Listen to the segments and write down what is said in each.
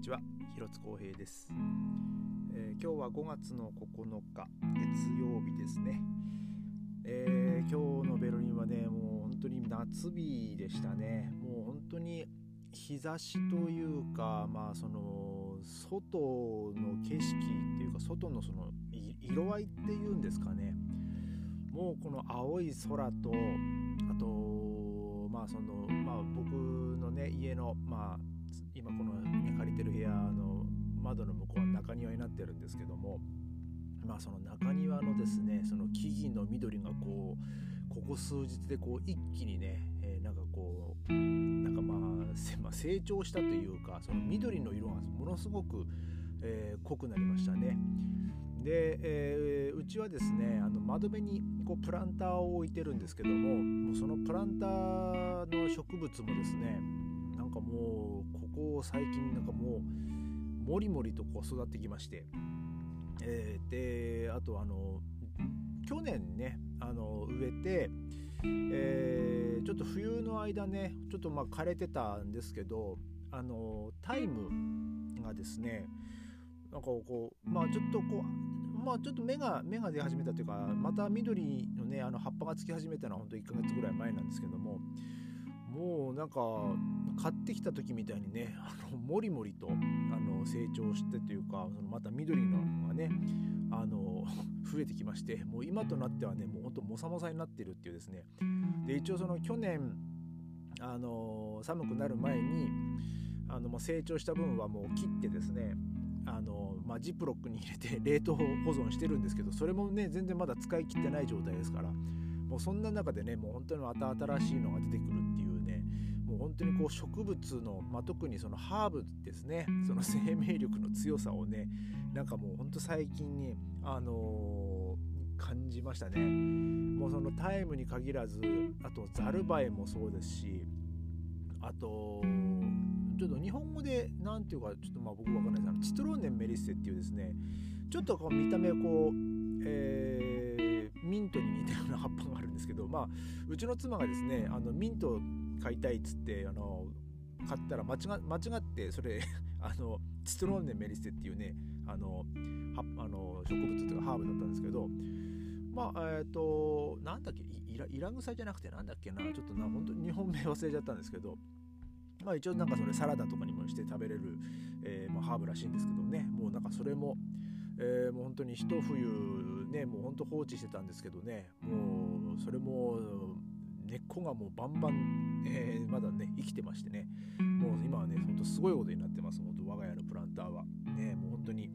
にちは広津光平です、えー、今日は5月の9日月曜日ですね、えー、今日のベルリンはねもう本当に夏日でしたね。もう本当に日差しというかまあその外の景色っていうか外のその色合いっていうんですかね。もうこの青い空とあとまあそのまあ僕のね家のまあ今この、ね、借りてる部屋の窓の向こうは中庭になってるんですけどもまあその中庭のですねその木々の緑がこうここ数日でこう一気にね、えー、なんかこうなんかまあ成長したというかその緑の色がものすごく、えー、濃くなりましたね。で、えー、うちはですねあの窓辺にこうプランターを置いてるんですけどももうそのプランターの植物もですねなんかもうここ最近なんかもうもりもりとこう育ってきまして、えー、であとあの去年ねあの植えて、えー、ちょっと冬の間ねちょっとまあ枯れてたんですけどあのタイムがですねなんかこうまあちょっとこうまあちょっと芽が芽が出始めたというかまた緑のねあの葉っぱがつき始めたのは本当1ヶ月ぐらい前なんですけどももうなんか買ってきた時みたいにねあのもりもりとあの成長してというかそのまた緑のがねあの 増えてきましてもう今となってはねもうほんともさもさになってるっていうですね。で一応その去年あの寒くなる前にあの、ま、成長した分はもう切ってですねあの、まあ、ジップロックに入れて冷凍保存してるんですけどそれもね全然まだ使い切ってない状態ですからもうそんな中でねもう本当にまた新しいのが出てくるっていうもう本当にこう植物の、まあ、特にそのハーブですね。その生命力の強さをねなんかもう本当最近にあのー、感じましたね。もうそのタイムに限らずあとザルバエもそうですしあとちょっと日本語で何ていうかちょっとまあ僕わかんないです。あのチトローネンメリッセっていうですねちょっとこう見た目こう、えー、ミントに似たような葉っぱがあるんですけどまあうちの妻がですねあのミント買いたいっつってあの買ったら間違間違ってそれ あのチトローネメリッセっていうねあのはあの植物というかハーブだったんですけどまあえっ、ー、となんだっけイライラグサじゃなくてなんだっけなちょっとな本当に日本名忘れちゃったんですけどまあ一応なんかそれサラダとかにもして食べれる、えー、まあ、ハーブらしいんですけどね。もうなんかそれも、えー、もう本当に一冬ねもう本当放置してたんですけどね。もうそれも根っこがもうバンバン、えー、まだね生きてましてね。もう今はねほんとすごいことになってます。本当我が家のプランターは。ねもう本当に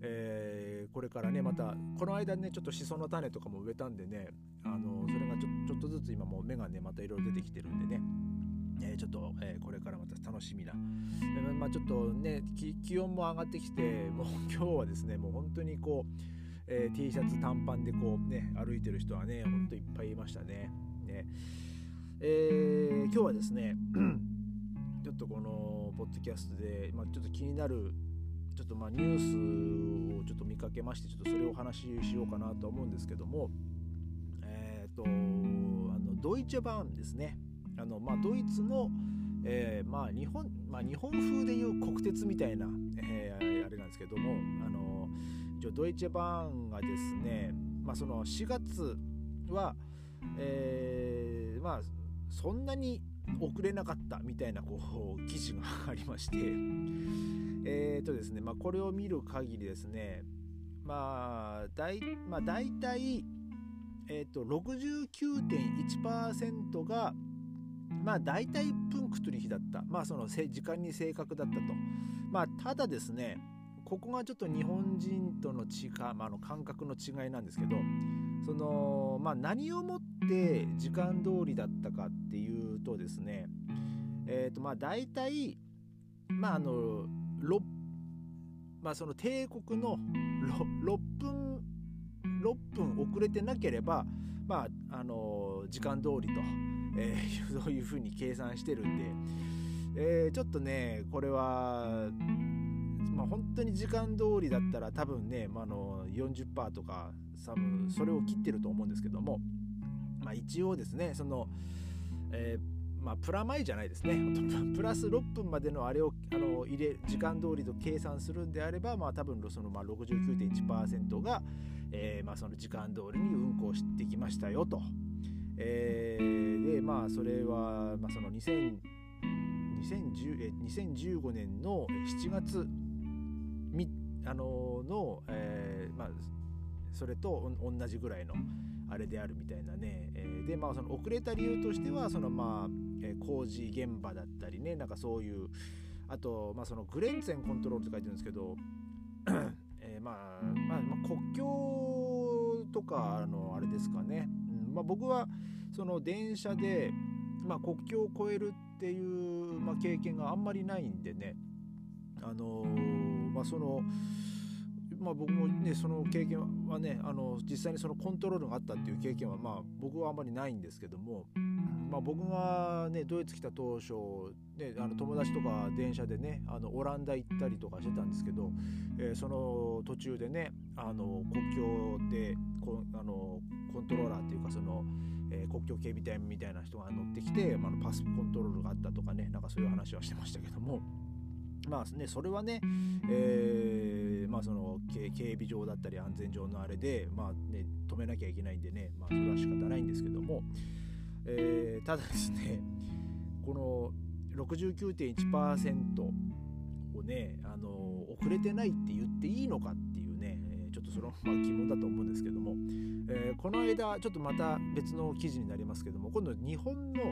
えー、これからねまたこの間ねちょっとしその種とかも植えたんでねあのそれがちょちょっとずつ今もう芽がねまたいろいろ出てきてるんでね。えー、ちょっと、えー、これからまた楽しみな、えー、まあ、ちょっとね気温も上がってきてもう 今日はですねもう本当にこう、え T シャツ短パンでこうね歩いてる人はねほんといっぱいいましたね。ね、え今日はですね ちょっとこのポッドキャストで、まあ、ちょっと気になるちょっとまあニュースをちょっと見かけましてちょっとそれをお話ししようかなと思うんですけどもえっ、とあのドイツバーンですね。あの、まあ、ドイツの、えー、まあ、日本まあ、日本風でいう国鉄みたいな、えー、あれなんですけどもあの一応ドイツバーンがですね、まあ、その4月は、えー、まあそんなに遅れなかったみたいなこう記事がありまして えっ、ー、とですね、まあ、これを見る限りですねまあ大,、まあ、大体えーと、と69.1%がまあ大体プンクトリヒだった。まあその時間に正確だったと。まあただですね、ここがちょっと日本人との違い、まあ、の感覚の違いなんですけど、そのまあ何をもって時間通りだったかっていうとですね、えっ、ー、とまあ大体、まああの、6まあその帝国の 6, 6分6分遅れてなければ、まあ、あの時間通りとえー、そういうふうに計算してるんで、えー、ちょっとねこれはまあ、本当に時間通りだったら多分ね、まあ、の40%とかそれを切ってると思うんですけども、まあ、一応ですねその、えー、まあ、プラマイじゃないですね プラス6分までのあれをあの入れ時間通りと計算するんであれば、まあ、多分そのまあ69.1%が、えーまあ、その時間通りに運行してきましたよと。えー、でまあそれは、まあ、その2000 2010え2015年の7月みあのの、えーまあ、それと同じぐらいのあれであるみたいなね、えー、でまあその遅れた理由としてはそのまあ、えー、工事現場だったりねなんかそういうあと、まあ、そのグレンツェンコントロールって書いてるんですけど、え、まあ、まあ、まあ、国境とかあのあれですかね、うんまあ、僕はその電車で、まあ、国境を越えるっていう、まあ、経験があんまりないんでね。あのまあそのまあ、僕もねその経験はねあの実際にそのコントロールがあったっていう経験はまあ僕はあんまりないんですけども、まあ、僕がねドイツ来た当初、ね、あの友達とか電車でねあのオランダ行ったりとかしてたんですけど、えー、その途中でねあの国境でこあのコントローラーっていうかその、えー、国境警備隊みたいな人が乗ってきて、まあ、パスコントロールがあったとかねなんかそういう話はしてましたけども。まあね、それはね、えー、まあその警備上だったり安全上のあれで、まあね、止めなきゃいけないんでね、まあ、それは仕方ないんですけども、えー、ただですねこの69.1%をねあの遅れてないって言っていいのかっていうねちょっとその、まあ、疑問だと思うんですけども、えー、この間ちょっとまた別の記事になりますけども今度日本の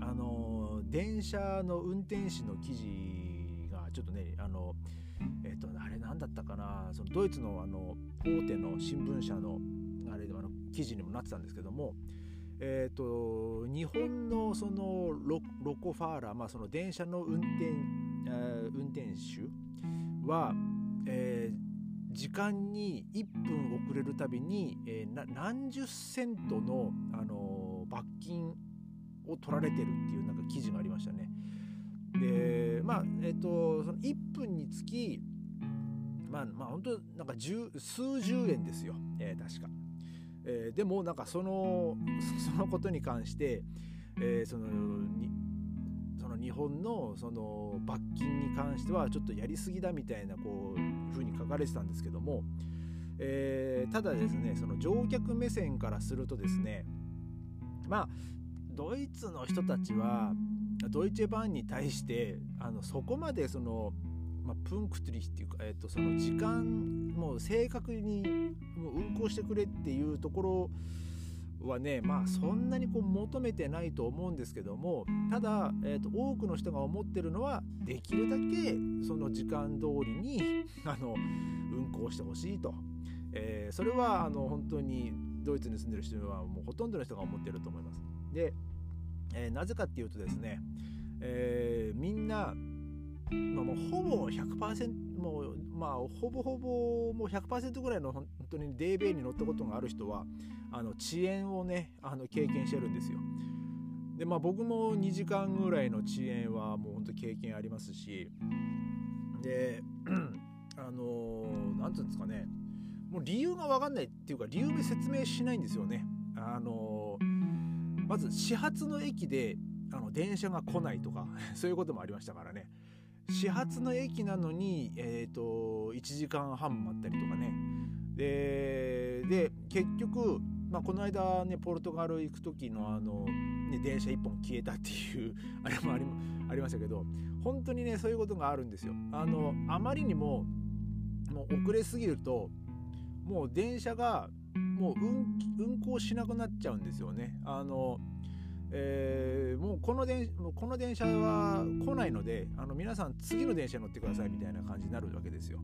あの電車の運転士の記事ちょっとねあのえっ、とあれ何だったかな？そのドイツのあの大手の新聞社のあれであの記事にもなってたんですけどもえーと、日本のそのロコファーラー、まあ、その電車の運転,、えー、運転手は、えー、時間に1分遅れるたびに、えー、何十セントの、あの罰金を取られてるっていうなんか記事。まあえっ、ー、とその1分につきまあまあ本当なんか数十円ですよ、えー、確か、えー、でもなんかそのそのことに関して、えー、そのにその日本のその罰金に関してはちょっとやりすぎだみたいなこうふうに書かれてたんですけども、えー、ただですねその乗客目線からするとですねまあドイツの人たちはドイツェバンに対してあのそこまでその、まあ、プンクトリヒっていうか、えー、とその時間もう正確に運行してくれっていうところはねまあそんなにこう求めてないと思うんですけどもただ、えー、と多くの人が思ってるのはできるだけその時間通りにあの運行してほしいと、えー、それはあの本当にドイツに住んでる人はもうほとんどの人が思ってると思います。でえー、なぜかっていうとですね、えー、みんな、まあ、もうほぼ100%もうまあほぼほぼもう100%ぐらいの本当にデーベイに乗ったことがある人はあの遅延をねあの経験してるんですよ。でまあ僕も2時間ぐらいの遅延はもう本当経験ありますしで あの何、ー、て言うんですかねもう理由が分かんないっていうか理由で説明しないんですよね。あのーまず始発の駅であの電車が来ないとか そういうこともありましたからね。始発の駅なのに、えーと、1時間半待ったりとかね。でで結局、まあ、この間ねポルトガル行く時のあの、ね、電車1本消えたっていう あれもありありましたけど本当にねそういうことがあるんですよ。あのあまりにももう遅れすぎるともう電車がもう運行しなくなっちゃうんですよね。あのえー、もうこの電この電車は来ないのであの皆さん次の電車に乗ってくださいみたいな感じになるわけですよ。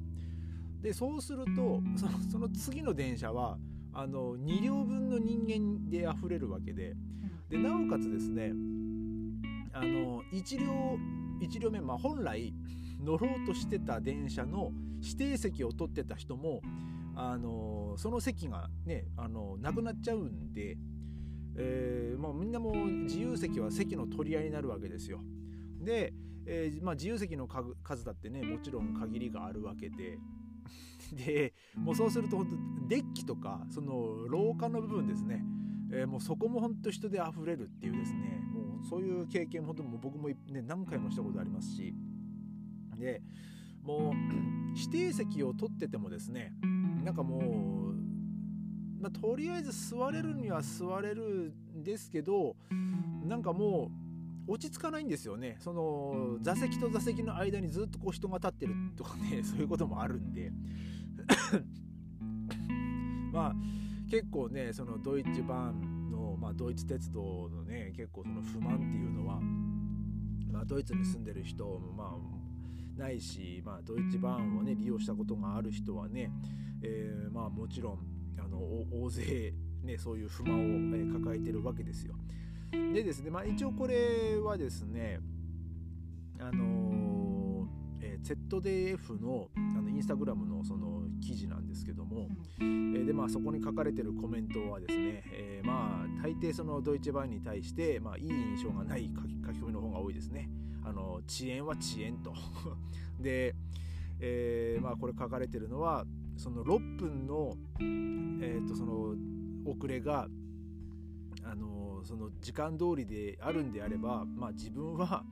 でそうするとそのその次の電車はあの2両分の人間で溢れるわけででなおかつですねあの1両1両目、まあ、本来乗ろうとしてた電車の指定席を取ってた人もあのその席がねあのなくなっちゃうんで、えーまあ、みんなも自由席は席の取り合いになるわけですよ。で、えーまあ、自由席の数だってねもちろん限りがあるわけで。でもうそうすると本当デッキとかその廊下の部分ですね、えー、もうそこも本当人で溢れるっていうですねもうそういう経験本当も僕も、ね、何回もしたことありますしでもう指定席を取っててもですねなんかもう、まあ、とりあえず座れるには座れるんですけどなんかもう落ち着かないんですよね。その座席と座席の間にずっとこう人が立ってるとかね そういうこともあるんで。まあ結構ねそのドイツ版の、まあ、ドイツ鉄道のね結構その不満っていうのは、まあ、ドイツに住んでる人もまあないし、まあ、ドイツ版をね利用したことがある人はね、えー、まあもちろんあの大勢ねそういう不満を、え抱えてるわけですよ。でですね、まあ、一応これはですねあのー、えー、ZDF のあのインスタグラムのその記事なんですけども、えー、でまあそこに書かれてるコメントはですね、えー、まあ大抵そのドイツ版に対して、まあ、いい印象がない書き書き込みの方が多いですね。あの遅延は遅延と。で、えー、まあこれ書かれてるのはその6分の,、えー、とその遅れがあのその時間通りであるんであれば、まあ、自分は、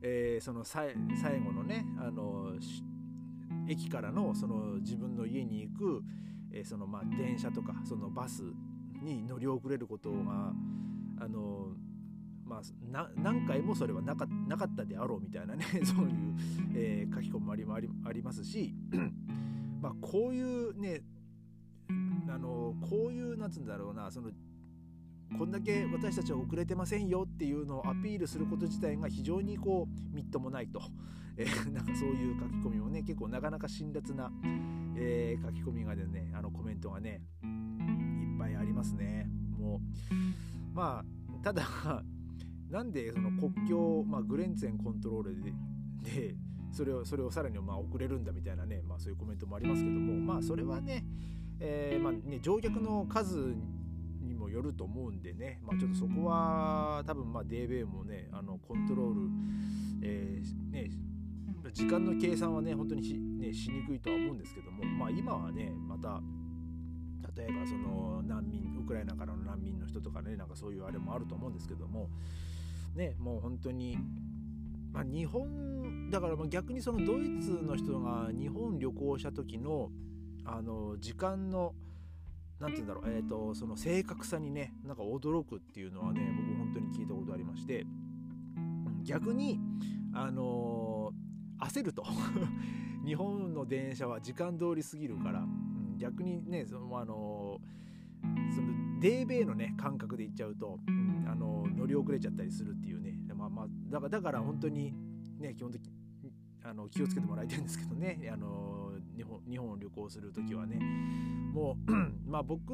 えー、その最後のねあの駅からのその自分の家に行く、えー、そのまあ電車とかそのバスに乗り遅れることがあのまあ、何回もそれはなかなかったであろうみたいなね そういう、えー、書き込みもありありますし まあこういうねあのこういうなんつうんだろうなそのこんだけ私たちは遅れてませんよっていうのをアピールすること自体が非常にこうみっともないと、えー、なんかそういう書き込みもね結構なかなか辛辣な、えー、書き込みがでねあのコメントがねいっぱいありますね。もうまあただなんでその国境、まあ、グレンツェンコントロールででそれをそれをさらにまあ遅れるんだみたいなね、まあ、そういうコメントもありますけどもまあそれはね,、えーまあね乗客の数にもよると思うんでね、まあ、ちょっとそこは多分まあ DB もねあのコントロール、えー、ね時間の計算はね本当にし,、ね、しにくいとは思うんですけども、まあ、今はねまた例えばその難民ウクライナからの難民の人とかねなんかそういうあれもあると思うんですけどもねもう本当に、まあ、日本だから逆にそのドイツの人が日本旅行した時のあの時間の何て言うんだろう、えーと、その正確さにねなんか驚くっていうのはね僕本当に聞いたことありまして。逆にあの、焦ると。日本の電車は時間通り過ぎるから、逆にねそのあの、そのデーベイのね感覚で言っちゃうと、あの、乗り遅れちゃったりするっていうね。まあまあだからだから本当にね基本的にあの気をつけてもらいたいんですけどね。あの日本日本を旅行する時はね。もう まあ僕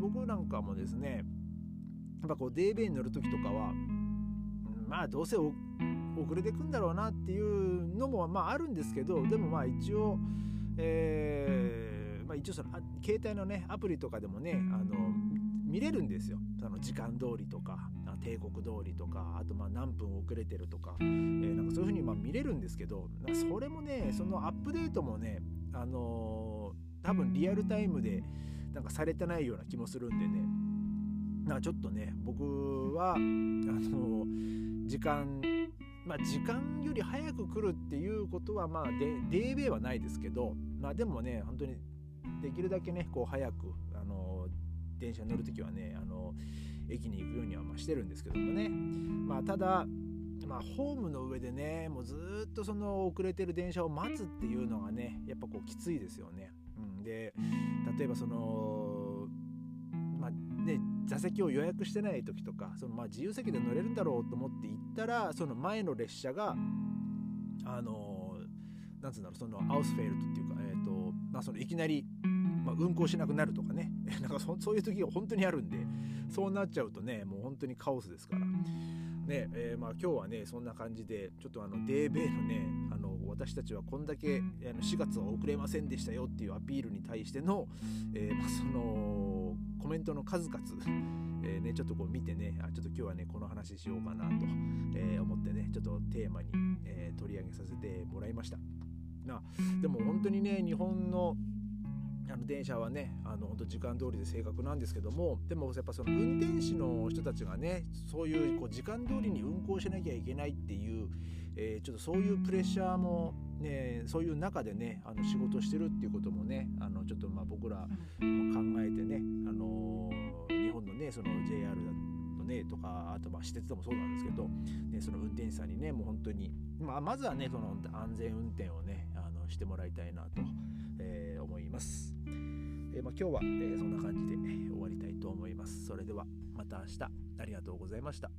僕なんかもですねやっぱこうデーベイに乗る時とかはまあどうせ遅れてくんだろうなっていうのもまああるんですけどでもまあ一応えー、まあ一応その携帯のねアプリとかでもねあの見れるんですよ。その時間通りとか。帝国通りとかあとまあ何分遅れてるとか,、えー、なんかそういう風にま見れるんですけどそれもねそのアップデートもねあのー、多分リアルタイムでなんかされてないような気もするんでね。なんかちょっとね僕はあのー、時間まあ時間より早く来るっていうことはまあデーベイはないですけどまあでもね本当にできるだけねこう早くあの電車に乗る時はねあの駅に行くようにはましてるんですけどもねまあただまあ、ホームの上でねもうずっとその遅れてる電車を待つっていうのがねやっぱこうきついですよね。うん、で例えばそのまあね座席を予約してない時とかそのまあ自由席で乗れるんだろうと思って行ったらその前の列車があのなんつうんだろうそのアウスフェルトっていうか、えーとまあ、そのいきなりまあ、運行しなくなるとなんかそ そういう時が本当にあるんでそうなっちゃうとねもう本当にカオスですから。ねえー、まあ、今日はねそんな感じでちょっとあのデーベイのねあの私たちはこんだけあの4月は遅れませんでしたよっていうアピールに対しての、えー、まあ、そのコメントの数々、えー、ね、ちょっとこう見てねあちょっと今日はねこの話しようかなと、え思ってねちょっとテーマに、え取り上げさせてもらいました。なでも本当にね日本のあの電車はねあの本当時間通りで正確なんですけどもでもやっぱその運転士の人たちがねそういうこう時間通りに運行しなきゃいけないっていう、えー、ちょっとそういうプレッシャーも、ね、そういう中でねあの仕事してるっていうこともねあのちょっとまあ僕らも考えてね、あのー、日本のねその JR だのねとかあとまあ私鉄でもそうなんですけど、ね、その運転手さんにねもう本当に、まあ、まずはねその安全運転をねあのしてもらいたいなと、えー、思います。えー、まあ、今日は、えー、そんな感じで終わりたいと思います。それではまた明日ありがとうございました。